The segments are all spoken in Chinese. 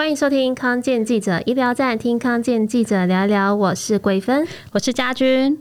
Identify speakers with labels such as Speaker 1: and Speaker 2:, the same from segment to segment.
Speaker 1: 欢迎收听康健记者医疗站，听康健记者聊聊。我是桂芬，
Speaker 2: 我是家君。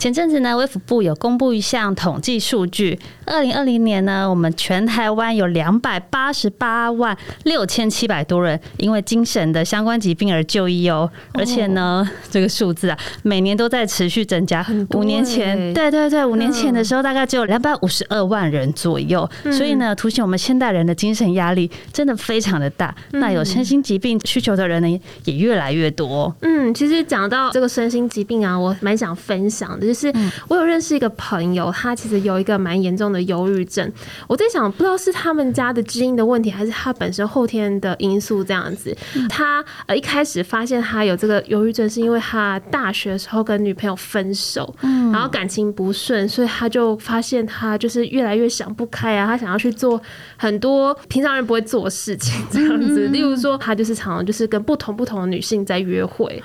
Speaker 2: 前阵子呢，卫福部有公布一项统计数据，二零二零年呢，我们全台湾有两百八十八万六千七百多人因为精神的相关疾病而就医哦，而且呢，这个数字啊，每年都在持续增加。五年前，对对对，五年前的时候大概只有两百五十二万人左右，所以呢，凸显我们现代人的精神压力真的非常的大。那有身心疾病需求的人呢，也越来越多。
Speaker 1: 嗯，其实讲到这个身心疾病啊，我蛮想分享的。就是我有认识一个朋友，他其实有一个蛮严重的忧郁症。我在想，不知道是他们家的基因的问题，还是他本身后天的因素这样子。他呃一开始发现他有这个忧郁症，是因为他大学的时候跟女朋友分手，然后感情不顺，所以他就发现他就是越来越想不开啊，他想要去做很多平常人不会做的事情，这样子。例如说，他就是常常就是跟不同不同的女性在约会。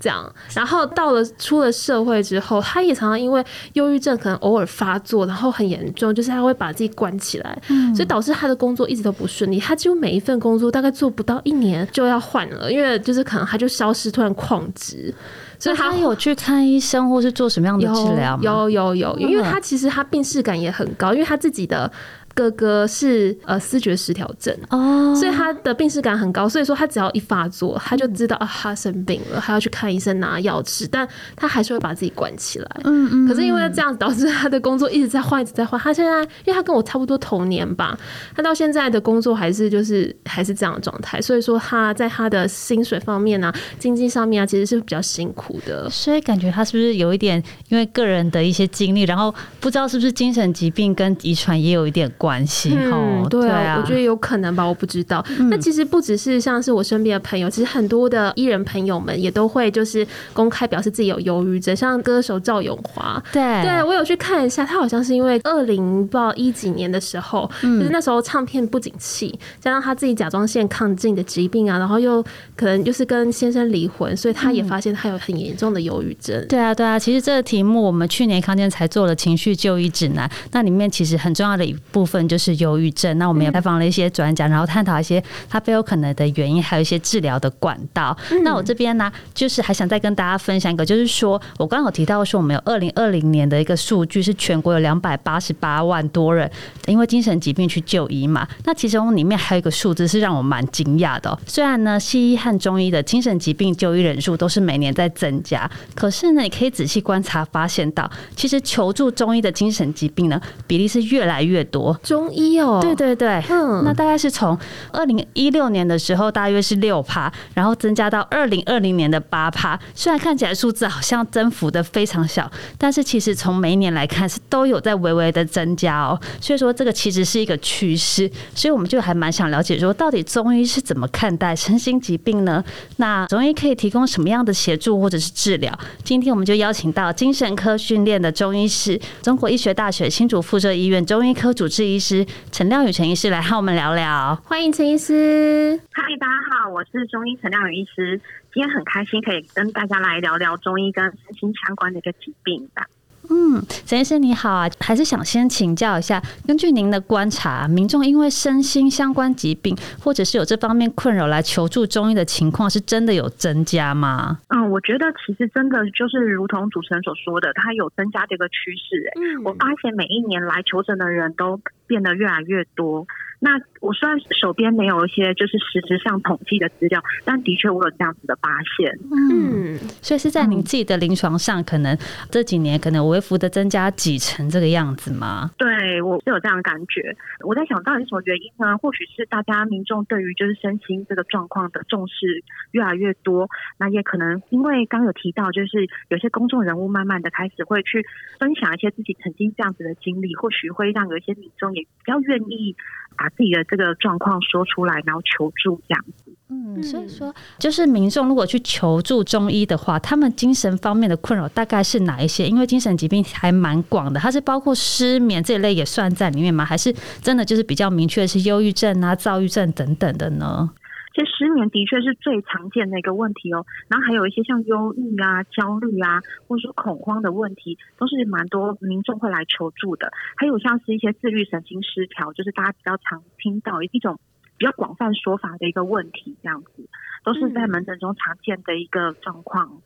Speaker 1: 这样，然后到了出了社会之后，他也常常因为忧郁症可能偶尔发作，然后很严重，就是他会把自己关起来，嗯，所以导致他的工作一直都不顺利。他几乎每一份工作大概做不到一年就要换了，因为就是可能他就消失，突然旷职。所以他
Speaker 2: 有去看医生或是做什么样的治疗吗？
Speaker 1: 有有有，因为他其实他病视感也很高，因为他自己的。哥哥是呃思觉失调症哦，所以他的病识感很高，所以说他只要一发作，他就知道啊他生病了，他要去看医生拿药吃，但他还是会把自己关起来。嗯嗯。可是因为这样子导致他的工作一直在换，一直在换。他现在因为他跟我差不多同年吧，他到现在的工作还是就是还是这样的状态，所以说他在他的薪水方面啊，经济上面啊，其实是比较辛苦的。
Speaker 2: 所以感觉他是不是有一点因为个人的一些经历，然后不知道是不是精神疾病跟遗传也有一点关系
Speaker 1: 嗯，对啊，我觉得有可能吧，我不知道。那、嗯、其实不只是像是我身边的朋友，其实很多的艺人朋友们也都会就是公开表示自己有忧郁症，像歌手赵永华，
Speaker 2: 对，
Speaker 1: 对我有去看一下，他好像是因为二零不知道一几年的时候，嗯、就是那时候唱片不景气，加上他自己甲状腺亢进的疾病啊，然后又可能就是跟先生离婚，所以他也发现他有很严重的忧郁症、嗯。
Speaker 2: 对啊，对啊，其实这个题目我们去年康健才做了情绪就医指南，那里面其实很重要的一部分就是。忧郁症，那我们也采访了一些专家，然后探讨一些它背后可能的原因，还有一些治疗的管道。嗯、那我这边呢，就是还想再跟大家分享一个，就是说我刚刚有提到说，我们有二零二零年的一个数据，是全国有两百八十八万多人因为精神疾病去就医嘛。那其中里面还有一个数字是让我蛮惊讶的、喔。虽然呢，西医和中医的精神疾病就医人数都是每年在增加，可是呢，你可以仔细观察发现到，其实求助中医的精神疾病呢，比例是越来越多。
Speaker 1: 中医哦，
Speaker 2: 对对对，嗯，那大概是从二零一六年的时候，大约是六趴，然后增加到二零二零年的八趴。虽然看起来数字好像增幅的非常小，但是其实从每一年来看是都有在微微的增加哦。所以说这个其实是一个趋势，所以我们就还蛮想了解说，到底中医是怎么看待身心疾病呢？那中医可以提供什么样的协助或者是治疗？今天我们就邀请到精神科训练的中医师，中国医学大学新竹附设医院中医科主治医师。陈亮宇陈医师来和我们聊聊，
Speaker 1: 欢迎陈医师。
Speaker 3: 嗨，大家好，我是中医陈亮宇医师。今天很开心可以跟大家来聊聊中医跟身心相关的一个疾病吧。
Speaker 2: 嗯，陈医生你好啊，还是想先请教一下，根据您的观察，民众因为身心相关疾病或者是有这方面困扰来求助中医的情况，是真的有增加吗？
Speaker 3: 嗯，我觉得其实真的就是如同主持人所说的，它有增加的一个趋势。哎，嗯，我发现每一年来求诊的人都变得越来越多。那我虽然手边没有一些就是实质上统计的资料，但的确我有这样子的发现。
Speaker 2: 嗯，所以是在您自己的临床上，可能这几年可能微幅的增加几成这个样子吗？
Speaker 3: 对，我是有这样的感觉。我在想到底是什么原因呢？或许是大家民众对于就是身心这个状况的重视越来越多，那也可能因为刚有提到，就是有些公众人物慢慢的开始会去分享一些自己曾经这样子的经历，或许会让有一些民众也比较愿意。把自己的这个状况说出来，然后求助这样子。
Speaker 2: 嗯，所以说，就是民众如果去求助中医的话，他们精神方面的困扰大概是哪一些？因为精神疾病还蛮广的，它是包括失眠这一类也算在里面吗？还是真的就是比较明确的是忧郁症啊、躁郁症等等的呢？
Speaker 3: 其实失眠的确是最常见的一个问题哦，然后还有一些像忧郁啊、焦虑啊，或者说恐慌的问题，都是蛮多民众会来求助的。还有像是一些自律神经失调，就是大家比较常听到一种比较广泛说法的一个问题，这样子都是在门诊中常见的一个状况。
Speaker 1: 嗯，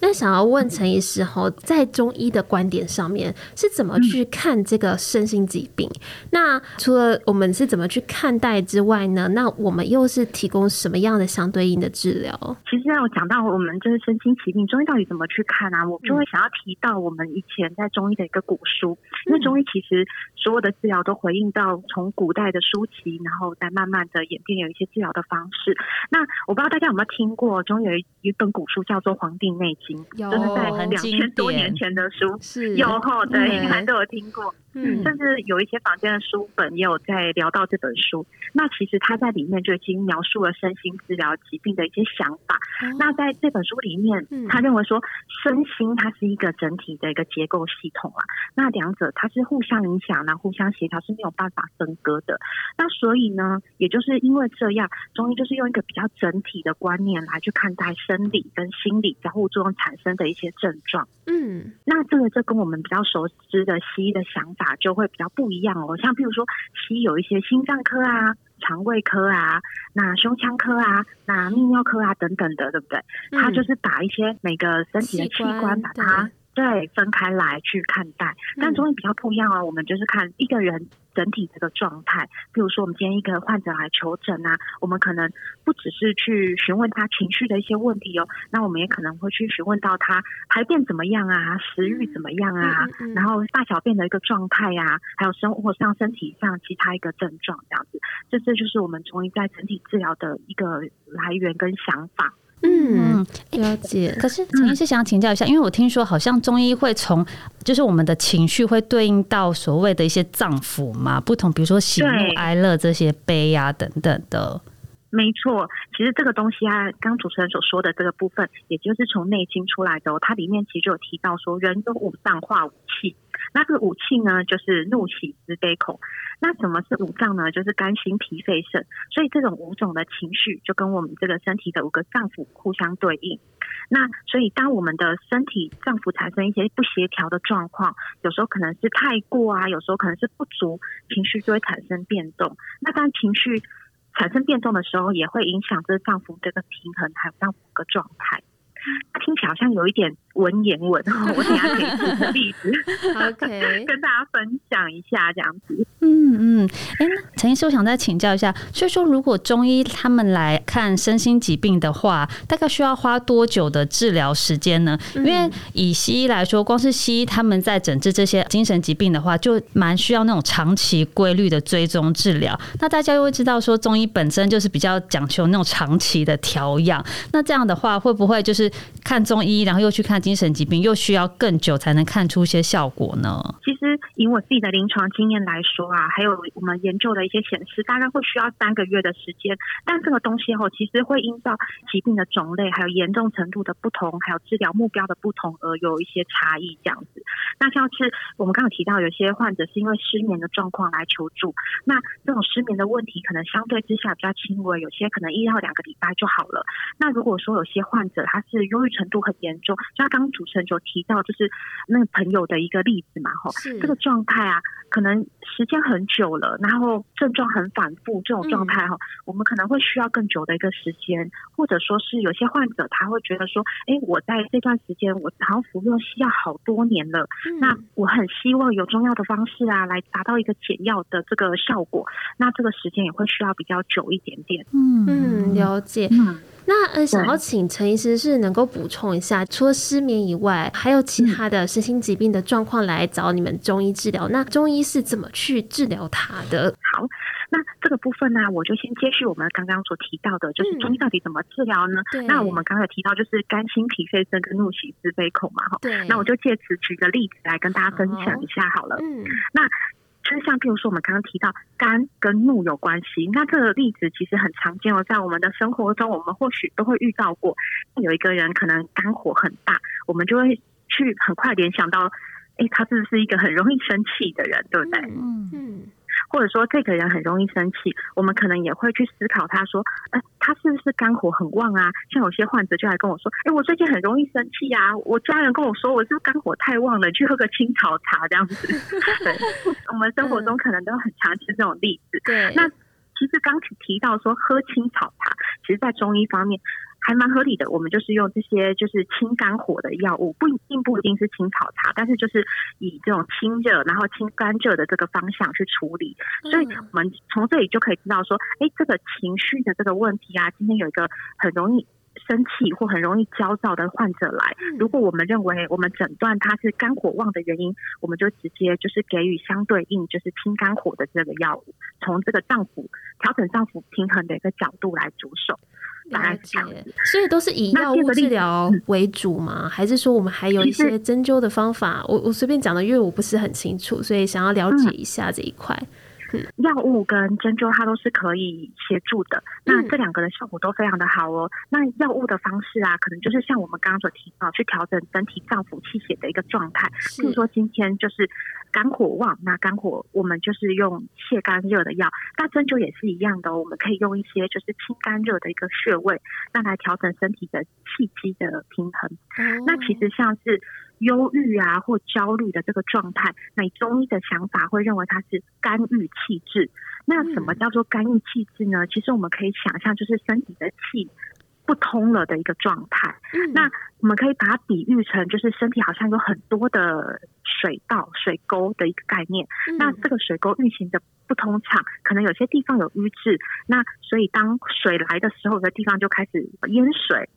Speaker 1: 那想要问陈医师哈，在中医的观点上面是怎么去看这个身心疾病？嗯、那除了我们是怎么去看待之外呢？那我们又是提供什么样的相对应的治疗？
Speaker 3: 其实要讲到我们就是身心疾病，中医到底怎么去看啊？我就会想要提到我们以前在中医的一个古书，嗯、因为中医其实所有的治疗都回应到从古代的书籍，然后再慢慢的演变有一些治疗的方式。那我不知道大家有没有听过，中医有一本古书叫做。《黄帝内经》就是在两千多年前的书，
Speaker 1: 是
Speaker 3: 有后，对，应该都有听过。嗯，甚至有一些房间的书本也有在聊到这本书。那其实他在里面就已经描述了身心治疗疾病的一些想法。嗯、那在这本书里面，他认为说身心它是一个整体的一个结构系统啊。那两者它是互相影响，然后互相协调是没有办法分割的。那所以呢，也就是因为这样，中医就是用一个比较整体的观念来去看待生理跟心理交互作用产生的一些症状。嗯，那这个就跟我们比较熟知的西医的想法就会比较不一样哦。像譬如说，西医有一些心脏科啊、肠胃科啊、那胸腔科啊、那泌尿科啊等等的，对不对？它就是把一些每个身体的器官把它。对，分开来去看待，但中医比较不一样哦。我们就是看一个人整体这个状态。比如说，我们今天一个患者来求诊啊，我们可能不只是去询问他情绪的一些问题哦，那我们也可能会去询问到他排便怎么样啊，食欲怎么样啊，然后大小便的一个状态啊，还有生活上身体上其他一个症状这样子。这这就是我们中医在整体治疗的一个来源跟想法。
Speaker 1: 嗯，了解。
Speaker 2: 可是陈医师想请教一下，因为我听说好像中医会从，就是我们的情绪会对应到所谓的一些脏腑嘛，不同，比如说喜怒哀乐这些悲啊等等的。
Speaker 3: 没错，其实这个东西啊，刚主持人所说的这个部分，也就是从《内经》出来的哦。它里面其实就有提到说，人有五脏化五气。那这个五气呢，就是怒、喜、思、悲、恐。那什么是五脏呢？就是肝、心、脾、肺、肾。所以这种五种的情绪，就跟我们这个身体的五个脏腑互相对应。那所以，当我们的身体脏腑产生一些不协调的状况，有时候可能是太过啊，有时候可能是不足，情绪就会产生变动。那当情绪产生变动的时候，也会影响这脏腑这个平衡，还有脏腑的状态。听起来好像有一点文言文，我等下可以举个例子，OK，跟大家分享一下这样子。
Speaker 2: 嗯嗯，哎、欸，陈医师，我想再请教一下，所以说如果中医他们来看身心疾病的话，大概需要花多久的治疗时间呢？因为以西医来说，光是西医他们在诊治这些精神疾病的话，就蛮需要那种长期规律的追踪治疗。那大家又会知道说，中医本身就是比较讲求那种长期的调养。那这样的话，会不会就是看中医，然后又去看精神疾病，又需要更久才能看出一些效果呢？
Speaker 3: 其实以我自己的临床经验来说啊，还有我们研究的一些显示，大概会需要三个月的时间。但这个东西后其实会依照疾病的种类，还有严重程度的不同，还有治疗目标的不同而有一些差异。这样子，那像是我们刚刚提到，有些患者是因为失眠的状况来求助，那这种失眠的问题可能相对之下比较轻微，有些可能一到两个礼拜就好了。那如果说有些患者他是忧郁程度很严重，像刚刚主持人就提到，就是那个朋友的一个例子嘛，吼，这个状态啊，可能时间很久了，然后症状很反复，这种状态哈，我们可能会需要更久的一个时间，或者说是有些患者他会觉得说，哎，我在这段时间我好像服用西药好多年了，那我很希望有中药的方式啊，来达到一个减药的这个效果，那这个时间也会需要比较久一点点。
Speaker 1: 嗯嗯，了解。嗯。那呃，想要请陈医师是能够补充一下，除了失眠以外，还有其他的身心疾病的状况来找你们中医治疗。那中医是怎么去治疗它的？
Speaker 3: 好，那这个部分呢，我就先接续我们刚刚所提到的，就是中医到底怎么治疗呢？对。那我们刚才提到就是肝、心、脾、肺、肾跟怒、喜、思、悲、恐嘛，哈。对。那我就借此举个例子来跟大家分享一下好了。嗯。那。就像譬如说，我们刚刚提到肝跟怒有关系，那这个例子其实很常见哦，在我们的生活中，我们或许都会遇到过。有一个人可能肝火很大，我们就会去很快联想到，哎，他是不是一个很容易生气的人，对不对？嗯嗯。或者说这个人很容易生气，我们可能也会去思考，他说，哎，他是不是肝火很旺啊？像有些患者就来跟我说，哎，我最近很容易生气啊，我家人跟我说我是不是肝火太旺了，去喝个青草茶这样子。对，我们生活中可能都很常见这种例子。对，那。其实刚提到说喝青草茶，其实在中医方面还蛮合理的。我们就是用这些就是清肝火的药物，不一定不一定是清草茶，但是就是以这种清热然后清肝热的这个方向去处理。所以我们从这里就可以知道说，哎，这个情绪的这个问题啊，今天有一个很容易。生气或很容易焦躁的患者来，如果我们认为我们诊断他是肝火旺的原因，我们就直接就是给予相对应就是清肝火的这个药物，从这个脏腑调整脏腑平衡的一个角度来着手。
Speaker 1: 了解，所以都是以药物治疗为主吗？还是说我们还有一些针灸的方法？我我随便讲的，因为我不是很清楚，所以想要了解一下这一块。
Speaker 3: 药物跟针灸它都是可以协助的，那这两个的效果都非常的好哦。那药物的方式啊，可能就是像我们刚刚所提到，去调整身体脏腑气血的一个状态。比如说今天就是肝火旺，那肝火我们就是用泻肝热的药。那针灸也是一样的，我们可以用一些就是清肝热的一个穴位，那来调整身体的气机的平衡。那其实像是。忧郁啊，或焦虑的这个状态，那你中医的想法会认为它是肝郁气滞。那什么叫做肝郁气滞呢？其实我们可以想象，就是身体的气不通了的一个状态。那我们可以把它比喻成，就是身体好像有很多的水道、水沟的一个概念。那这个水沟运行的不通畅，可能有些地方有瘀滞。那所以当水来的时候，有的地方就开始淹水。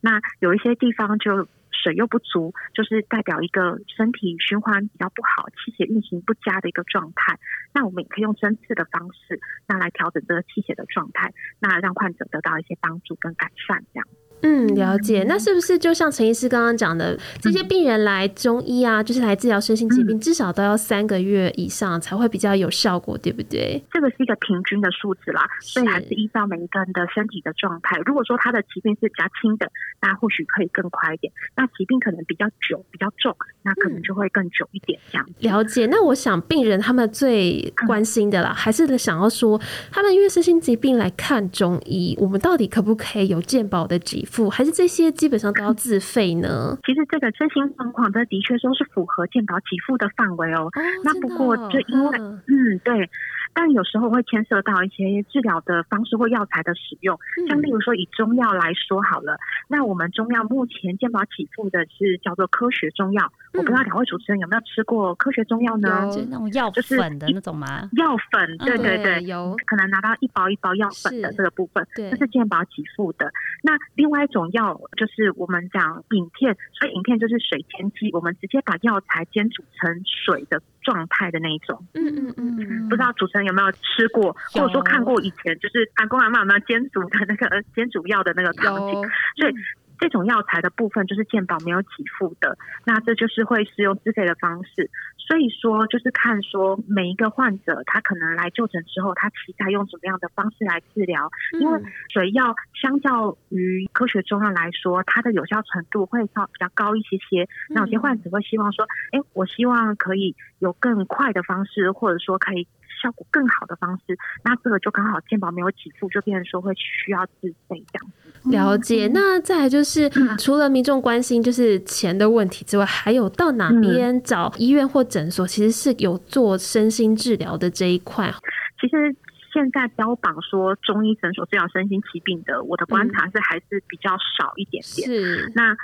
Speaker 3: 那有一些地方就。水又不足，就是代表一个身体循环比较不好、气血运行不佳的一个状态。那我们也可以用针刺的方式，那来调整这个气血的状态，那让患者得到一些帮助跟改善，这样。
Speaker 1: 嗯，了解。那是不是就像陈医师刚刚讲的，这些病人来中医啊，就是来治疗身心疾病，至少都要三个月以上才会比较有效果，对不对？
Speaker 3: 这个是一个平均的数字啦，所以还是依照每一个人的身体的状态。如果说他的疾病是比较轻的，那或许可以更快一点；那疾病可能比较久、比较重，那可能就会更久一点。这样、嗯、
Speaker 1: 了解。那我想病人他们最关心的啦，还是想要说，他们因为身心疾病来看中医，我们到底可不可以有健保的给付？还是这些基本上都要 自费呢？
Speaker 3: 其实这个身心状况，这的确说是符合健保给付的范围哦。那不过就因为，嗯，对。但有时候会牵涉到一些治疗的方式或药材的使用，像例如说以中药来说好了，那我们中药目前健保给付的是叫做科学中药。我不知道两位主持人有没有吃过科学中药呢？
Speaker 2: 就那种药粉的那种吗？
Speaker 3: 药粉，对对对，有可能拿到一包一包药粉的这个部分，这是健保给付的。那另外一种药就是我们讲影片，所以影片就是水煎鸡，我们直接把药材煎煮成水的状态的那一种。嗯嗯嗯，不知道主持人有没有吃过，或者说看过以前就是阿公阿妈有没有煎煮的那个煎煮药的那个场景？所以。这种药材的部分就是健保没有给付的，那这就是会使用自费的方式。所以说，就是看说每一个患者他可能来就诊之后，他期待用什么样的方式来治疗。因为水药相较于科学中药来说，它的有效程度会稍比较高一些些。那有些患者会希望说，哎，我希望可以有更快的方式，或者说可以效果更好的方式。那这个就刚好健保没有给付，就变成说会需要自费这样。
Speaker 1: 了解，那再来就是除了民众关心就是钱的问题之外，还有到哪边找医院或诊所，其实是有做身心治疗的这一块。
Speaker 3: 其实现在标榜说中医诊所治疗身心疾病的，我的观察是还是比较少一点点。是，那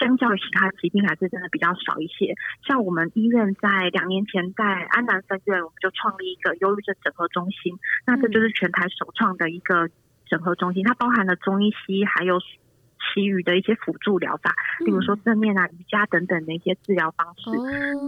Speaker 3: 相较于其他疾病，还是真的比较少一些。像我们医院在两年前在安南分院，我们就创立一个忧郁症整合中心，那这就是全台首创的一个。整合中心，它包含了中医、西医，还有其余的一些辅助疗法，比如说正念啊、瑜伽等等的一些治疗方式，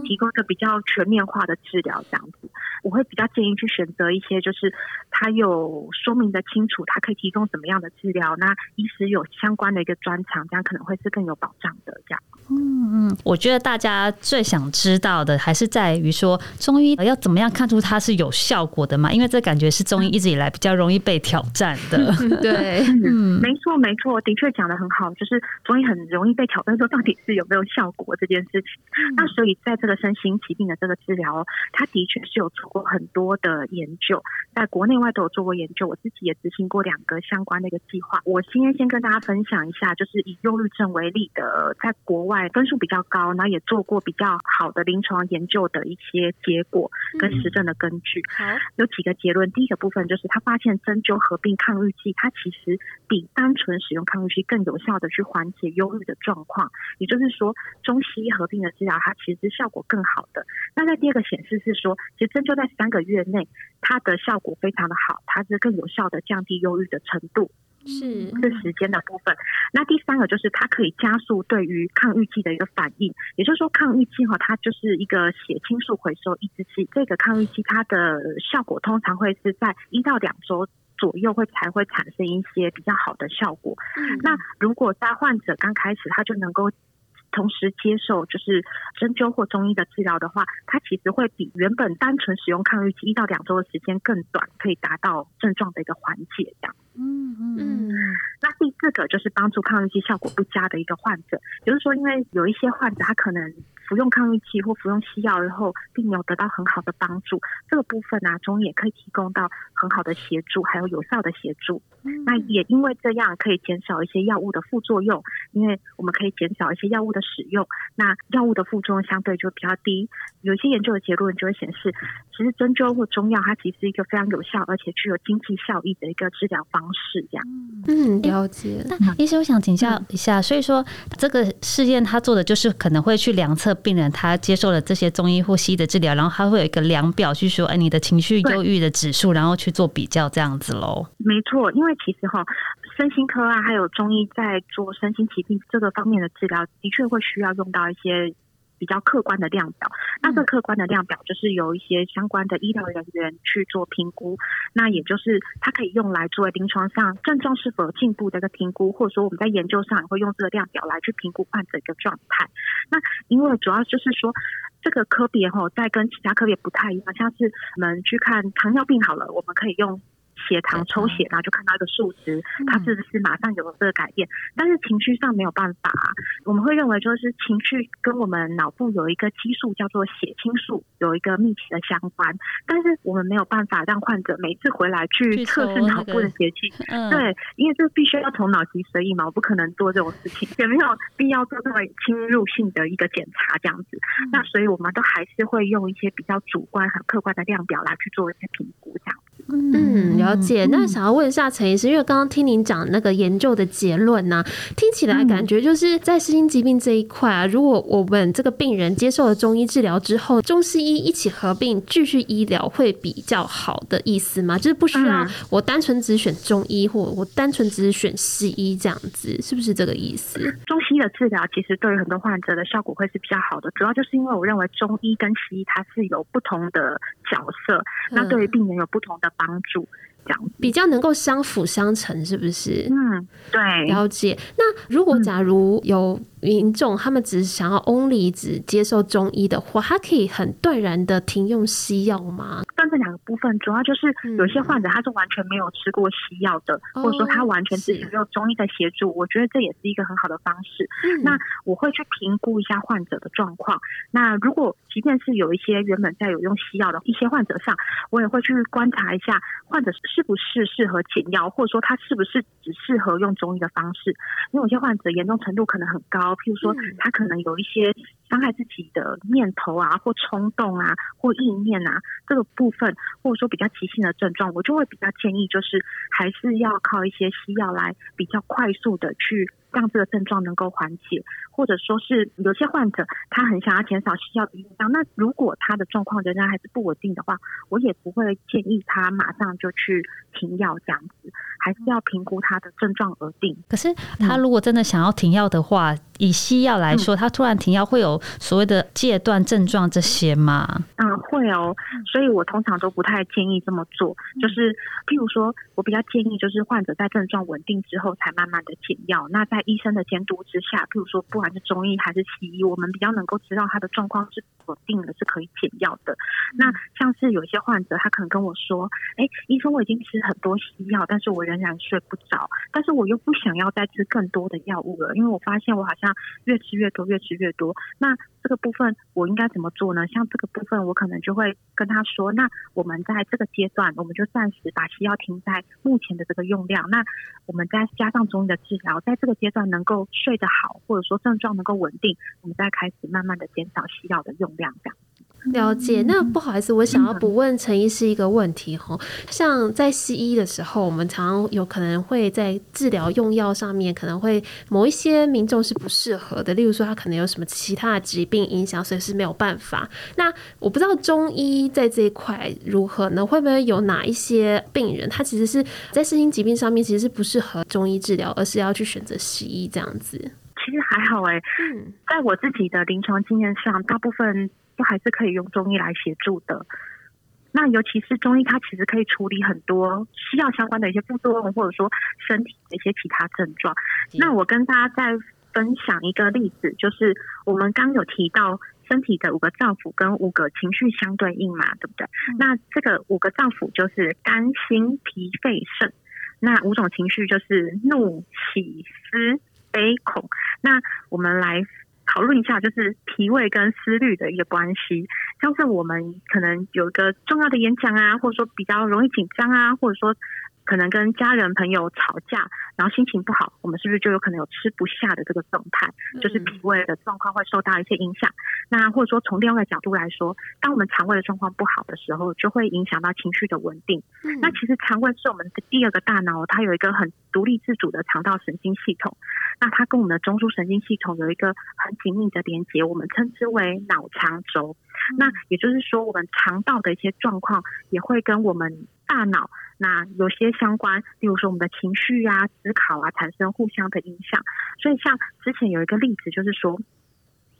Speaker 3: 提供一个比较全面化的治疗。这样子，我会比较建议去选择一些，就是它有说明的清楚，它可以提供什么样的治疗，那医师有相关的一个专长，这样可能会是更有保障的。这样。
Speaker 2: 嗯嗯，我觉得大家最想知道的还是在于说中医要怎么样看出它是有效果的嘛？因为这感觉是中医一直以来比较容易被挑战的。
Speaker 1: 对，
Speaker 3: 嗯，没错没错，的确讲的很好，就是中医很容易被挑战，说到底是有没有效果这件事情。嗯、那所以在这个身心疾病的这个治疗，它的确是有做过很多的研究，在国内外都有做过研究，我自己也执行过两个相关的一个计划。我今天先跟大家分享一下，就是以忧郁症为例的，在国外分数比较高，然后也做过比较好的临床研究的一些结果跟实证的根据。好、嗯，有几个结论。第一个部分就是他发现针灸合并抗郁剂，它其实比单纯使用抗郁剂更有效的去缓解忧郁的状况。也就是说，中西医合并的治疗，它其实是效果更好的。那在第二个显示是说，其实针灸在三个月内，它的效果非常的好，它是更有效的降低忧郁的程度。
Speaker 1: 是，
Speaker 3: 是时间的部分。那第三个就是它可以加速对于抗郁剂的一个反应，也就是说，抗郁剂哈，它就是一个血清素回收抑制剂。这个抗郁剂它的效果通常会是在一到两周左右会才会产生一些比较好的效果。嗯，那如果在患者刚开始他就能够。同时接受就是针灸或中医的治疗的话，它其实会比原本单纯使用抗郁剂一到两周的时间更短，可以达到症状的一个缓解。这样，嗯嗯。那第四个就是帮助抗郁剂效果不佳的一个患者，就是说，因为有一些患者他可能服用抗郁剂或服用西药以后，并没有得到很好的帮助，这个部分呢、啊，中医也可以提供到很好的协助，还有有效的协助。那也因为这样可以减少一些药物的副作用，因为我们可以减少一些药物的使用，那药物的副作用相对就比较低。有一些研究的结论就会显示，其实针灸或中药它其实是一个非常有效而且具有经济效益的一个治疗方式。这样，
Speaker 1: 嗯，了解。
Speaker 2: 那医生，我想请教一下，所以说这个试验他做的就是可能会去量测病人他接受了这些中医或西医的治疗，然后他会有一个量表去说，哎，你的情绪忧郁的指数，然后去做比较这样子喽。
Speaker 3: 没错，因为其实哈。身心科啊，还有中医在做身心疾病这个方面的治疗，的确会需要用到一些比较客观的量表。那这个客观的量表就是由一些相关的医疗人员去做评估，那也就是它可以用来作为临床上症状是否有进步的一个评估，或者说我们在研究上也会用这个量表来去评估患者一个状态。那因为主要就是说这个科别哈，在跟其他科别不太一样，像是我们去看糖尿病好了，我们可以用。血糖抽血，然后就看到一个数值，它是不是马上有了这个改变？但是情绪上没有办法，我们会认为就是情绪跟我们脑部有一个激素叫做血清素有一个密切的相关，但是我们没有办法让患者每次回来去测试脑部的血清，对，因为这必须要从脑脊髓液嘛，我不可能做这种事情，也没有必要做这么侵入性的一个检查这样子。那所以我们都还是会用一些比较主观、很客观的量表来去做一些评估这样。
Speaker 1: 嗯，了解。那想要问一下陈医师，因为刚刚听您讲那个研究的结论呢、啊，听起来感觉就是在身心疾病这一块啊，如果我们这个病人接受了中医治疗之后，中西医一起合并继续医疗会比较好的意思吗？就是不需要我单纯只选中医，或我单纯只选西医这样子，是不是这个意思？
Speaker 3: 中西医的治疗其实对于很多患者的效果会是比较好的，主要就是因为我认为中医跟西医它是有不同的角色，那对于病人有不同的。帮助这样
Speaker 1: 比较能够相辅相成，是不是？
Speaker 3: 嗯，对，
Speaker 1: 了解。那如果假如有。民众他们只是想要 only 只接受中医的话，他可以很断然的停用西药吗？
Speaker 3: 但这两个部分主要就是有些患者他是完全没有吃过西药的，嗯、或者说他完全只有中医的协助，哦、我觉得这也是一个很好的方式。嗯、那我会去评估一下患者的状况。那如果即便是有一些原本在有用西药的一些患者上，我也会去观察一下患者是不是适合减药，或者说他是不是只适合用中医的方式。因为有些患者严重程度可能很高。譬如说，他可能有一些伤害自己的念头啊，或冲动啊，或意念啊，这个部分，或者说比较急性的症状，我就会比较建议，就是还是要靠一些西药来比较快速的去让这个症状能够缓解，或者说是有些患者他很想要减少西药的用量，那如果他的状况仍然还是不稳定的话，我也不会建议他马上就去停药这样子。还是要评估他的症状而定。
Speaker 2: 可是他如果真的想要停药的话，嗯、以西药来说，他突然停药会有所谓的戒断症状这些吗？
Speaker 3: 嗯，会哦。所以我通常都不太建议这么做。就是譬如说，我比较建议就是患者在症状稳定之后才慢慢的减药。那在医生的监督之下，譬如说不管是中医还是西医，我们比较能够知道他的状况是稳定的，是可以减药的。那像是有一些患者，他可能跟我说：“哎，医生，我已经吃很多西药，但是我仍然睡不着，但是我又不想要再吃更多的药物了，因为我发现我好像越吃越多，越吃越多。那这个部分我应该怎么做呢？像这个部分，我可能就会跟他说，那我们在这个阶段，我们就暂时把西药停在目前的这个用量，那我们再加上中医的治疗，在这个阶段能够睡得好，或者说症状能够稳定，我们再开始慢慢的减少西药的用量，这样。
Speaker 1: 了解，那不好意思，我想要补问陈医师一个问题哈，像在西医的时候，我们常常有可能会在治疗用药上面，可能会某一些民众是不适合的，例如说他可能有什么其他的疾病影响，所以是没有办法。那我不知道中医在这一块如何呢？会不会有哪一些病人，他其实是在身心疾病上面其实是不适合中医治疗，而是要去选择西医这样子？
Speaker 3: 其实还好哎，嗯，在我自己的临床经验上，大部分。都还是可以用中医来协助的。那尤其是中医，它其实可以处理很多西药相关的一些副作用，或者说身体的一些其他症状。那我跟大家再分享一个例子，就是我们刚有提到身体的五个脏腑跟五个情绪相对应嘛，对不对？嗯、那这个五个脏腑就是肝、心、脾、肺、肾。那五种情绪就是怒、喜、思、悲、恐。那我们来。讨论一下，就是脾胃跟思虑的一个关系。像是我们可能有一个重要的演讲啊，或者说比较容易紧张啊，或者说。可能跟家人朋友吵架，然后心情不好，我们是不是就有可能有吃不下的这个状态？就是脾胃的状况会受到一些影响。那或者说从另外一个角度来说，当我们肠胃的状况不好的时候，就会影响到情绪的稳定。那其实肠胃是我们的第二个大脑，它有一个很独立自主的肠道神经系统。那它跟我们的中枢神经系统有一个很紧密的连接，我们称之为脑肠轴。那也就是说，我们肠道的一些状况也会跟我们大脑。那有些相关，例如说我们的情绪啊、思考啊，产生互相的影响。所以像之前有一个例子，就是说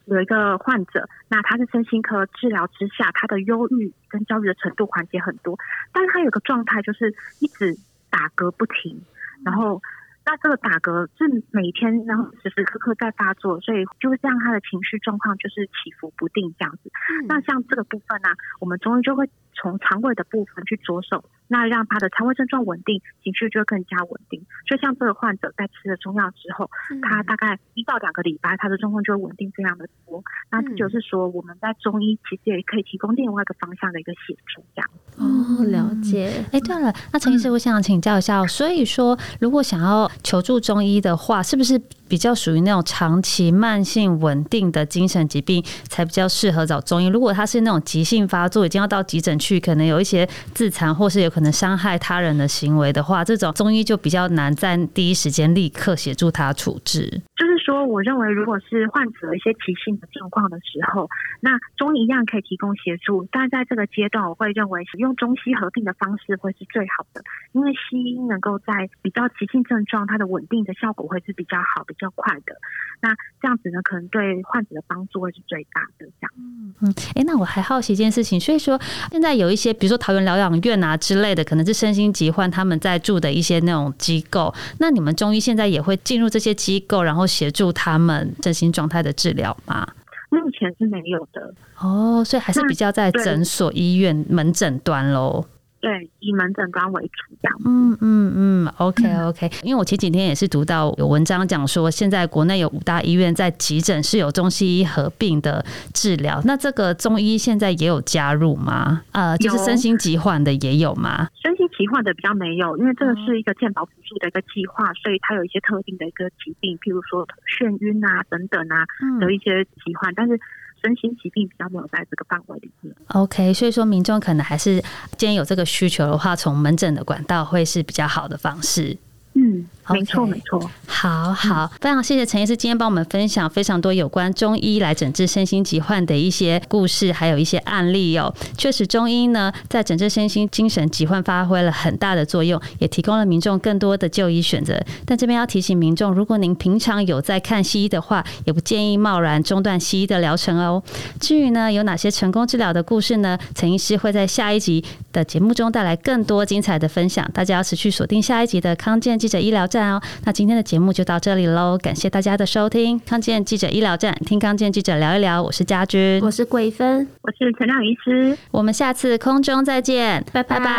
Speaker 3: 有一个患者，那他是身心科治疗之下，他的忧郁跟焦虑的程度缓解很多，但是他有个状态就是一直打嗝不停，然后那这个打嗝是每天然后时时刻刻在发作，所以就是这样，他的情绪状况就是起伏不定这样子。那像这个部分呢、啊，我们中医就会从肠胃的部分去着手。那让他的肠胃症状稳定，情绪就会更加稳定。就像这个患者在吃了中药之后，嗯、他大概一到两个礼拜，他的状况就会稳定非常的多。嗯、那这就是说，我们在中医其实也可以提供另外一个方向的一个协助，这样。
Speaker 1: 哦，了解。哎、嗯，对了，那陈医师，我想请教一下，嗯、所以说，如果想要求助中医的话，是不是比较属于那种长期慢性稳定的精神疾病，才比较适合找中医？如果他是那种急性发作，已经要到急诊去，可能有一些自残，或是有可能。伤害他人的行为的话，这种中医就比较难在第一时间立刻协助他处置。
Speaker 3: 说，我认为如果是患者一些急性的状况的时候，那中医一样可以提供协助。但在这个阶段，我会认为使用中西合并的方式会是最好的，因为西医能够在比较急性症状，它的稳定的效果会是比较好、比较快的。那这样子呢，可能对患者的帮助会是最大的。这样，嗯嗯，
Speaker 2: 哎、那我还好奇一件事情，所以说现在有一些，比如说桃园疗养院啊之类的，可能是身心疾患他们在住的一些那种机构，那你们中医现在也会进入这些机构，然后协助他们身心状态的治疗吗？
Speaker 3: 目前是没有的。
Speaker 2: 哦，所以还是比较在诊所、医院、门诊端喽。
Speaker 3: 对，以门诊端为主，这样。
Speaker 2: 嗯嗯嗯，OK OK。因为我前几天也是读到有文章讲说，现在国内有五大医院在急诊是有中西医合并的治疗。那这个中医现在也有加入吗？呃，就是身心疾患的也有吗？
Speaker 3: 身心疾患的比较没有，因为这个是一个健保补助的一个计划，所以它有一些特定的一个疾病，譬如说眩晕啊等等啊的一些疾患，但是。身心疾病比较没有在这个范围里面。
Speaker 2: OK，所以说民众可能还是，既然有这个需求的话，从门诊的管道会是比较好的方式。
Speaker 3: 嗯。没错，没错。
Speaker 2: 好好，非常谢谢陈医师今天帮我们分享非常多有关中医来诊治身心疾患的一些故事，还有一些案例哦。确实，中医呢在诊治身心精神疾患发挥了很大的作用，也提供了民众更多的就医选择。但这边要提醒民众，如果您平常有在看西医的话，也不建议贸然中断西医的疗程哦。至于呢有哪些成功治疗的故事呢？陈医师会在下一集的节目中带来更多精彩的分享，大家要持续锁定下一集的康健记者医疗站哦，那今天的节目就到这里喽，感谢大家的收听。康健记者医疗站，听康健记者聊一聊，我是家君，
Speaker 1: 我是桂芬，
Speaker 3: 我是陈亮医师，
Speaker 2: 我们下次空中再见，拜拜
Speaker 3: 拜拜。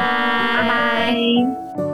Speaker 3: 拜拜。